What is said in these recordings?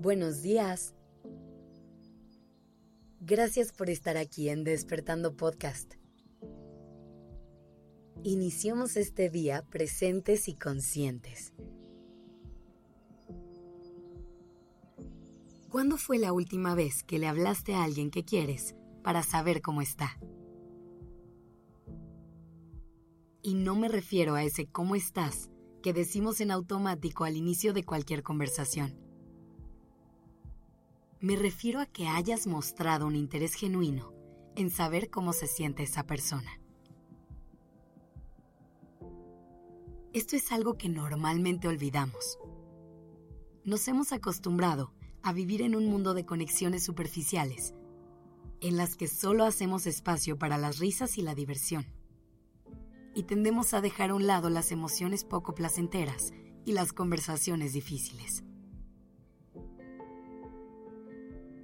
Buenos días. Gracias por estar aquí en Despertando Podcast. Iniciamos este día presentes y conscientes. ¿Cuándo fue la última vez que le hablaste a alguien que quieres para saber cómo está? Y no me refiero a ese cómo estás que decimos en automático al inicio de cualquier conversación me refiero a que hayas mostrado un interés genuino en saber cómo se siente esa persona. Esto es algo que normalmente olvidamos. Nos hemos acostumbrado a vivir en un mundo de conexiones superficiales, en las que solo hacemos espacio para las risas y la diversión. Y tendemos a dejar a un lado las emociones poco placenteras y las conversaciones difíciles.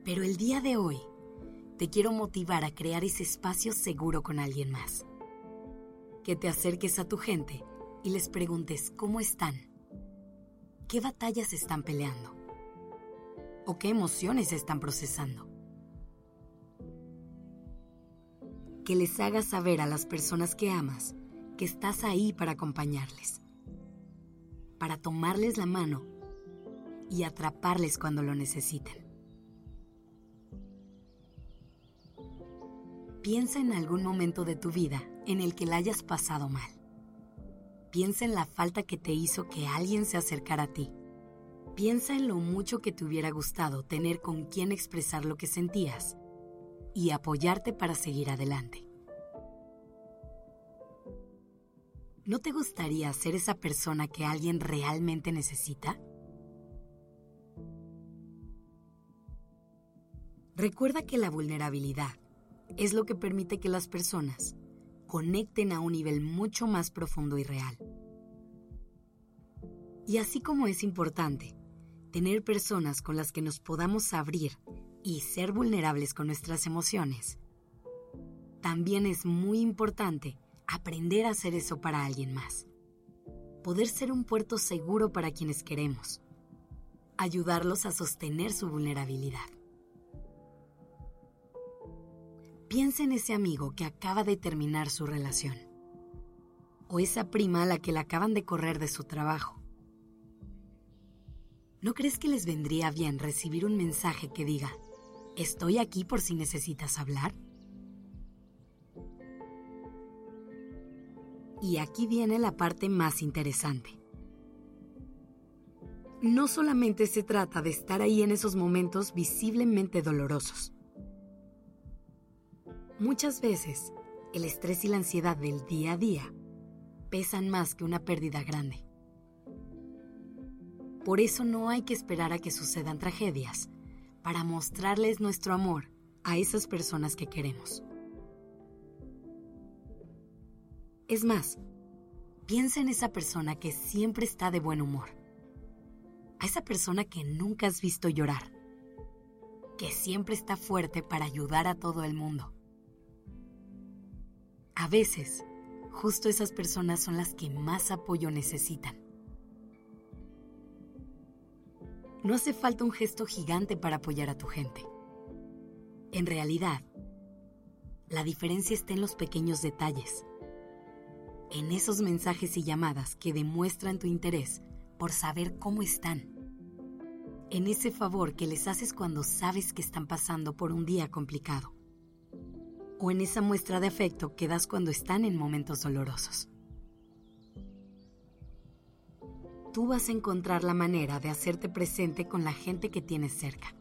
Pero el día de hoy te quiero motivar a crear ese espacio seguro con alguien más. Que te acerques a tu gente y les preguntes cómo están, qué batallas están peleando o qué emociones están procesando. Que les hagas saber a las personas que amas que estás ahí para acompañarles, para tomarles la mano y atraparles cuando lo necesiten. Piensa en algún momento de tu vida en el que la hayas pasado mal. Piensa en la falta que te hizo que alguien se acercara a ti. Piensa en lo mucho que te hubiera gustado tener con quien expresar lo que sentías y apoyarte para seguir adelante. ¿No te gustaría ser esa persona que alguien realmente necesita? Recuerda que la vulnerabilidad es lo que permite que las personas conecten a un nivel mucho más profundo y real. Y así como es importante tener personas con las que nos podamos abrir y ser vulnerables con nuestras emociones, también es muy importante aprender a hacer eso para alguien más. Poder ser un puerto seguro para quienes queremos. Ayudarlos a sostener su vulnerabilidad. Piensa en ese amigo que acaba de terminar su relación. O esa prima a la que le acaban de correr de su trabajo. ¿No crees que les vendría bien recibir un mensaje que diga, estoy aquí por si necesitas hablar? Y aquí viene la parte más interesante. No solamente se trata de estar ahí en esos momentos visiblemente dolorosos Muchas veces, el estrés y la ansiedad del día a día pesan más que una pérdida grande. Por eso no hay que esperar a que sucedan tragedias para mostrarles nuestro amor a esas personas que queremos. Es más, piensa en esa persona que siempre está de buen humor, a esa persona que nunca has visto llorar, que siempre está fuerte para ayudar a todo el mundo a veces, justo esas personas son las que más apoyo necesitan. No hace falta un gesto gigante para apoyar a tu gente. En realidad, la diferencia está en los pequeños detalles, en esos mensajes y llamadas que demuestran tu interés por saber cómo están, en ese favor que les haces cuando sabes que están pasando por un día complicado o en esa muestra de afecto que das cuando están en momentos dolorosos. Tú vas a encontrar la manera de hacerte presente con la gente que tienes cerca.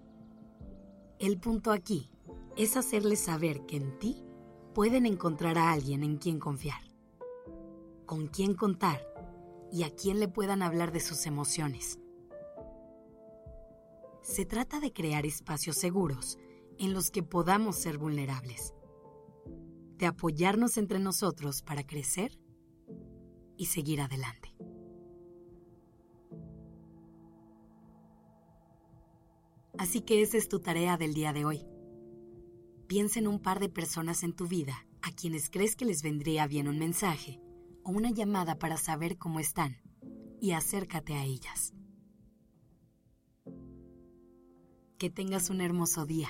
El punto aquí es hacerles saber que en ti pueden encontrar a alguien en quien confiar, con quien contar y a quien le puedan hablar de sus emociones. Se trata de crear espacios seguros en los que podamos ser vulnerables de apoyarnos entre nosotros para crecer y seguir adelante. Así que esa es tu tarea del día de hoy. Piensa en un par de personas en tu vida a quienes crees que les vendría bien un mensaje o una llamada para saber cómo están y acércate a ellas. Que tengas un hermoso día.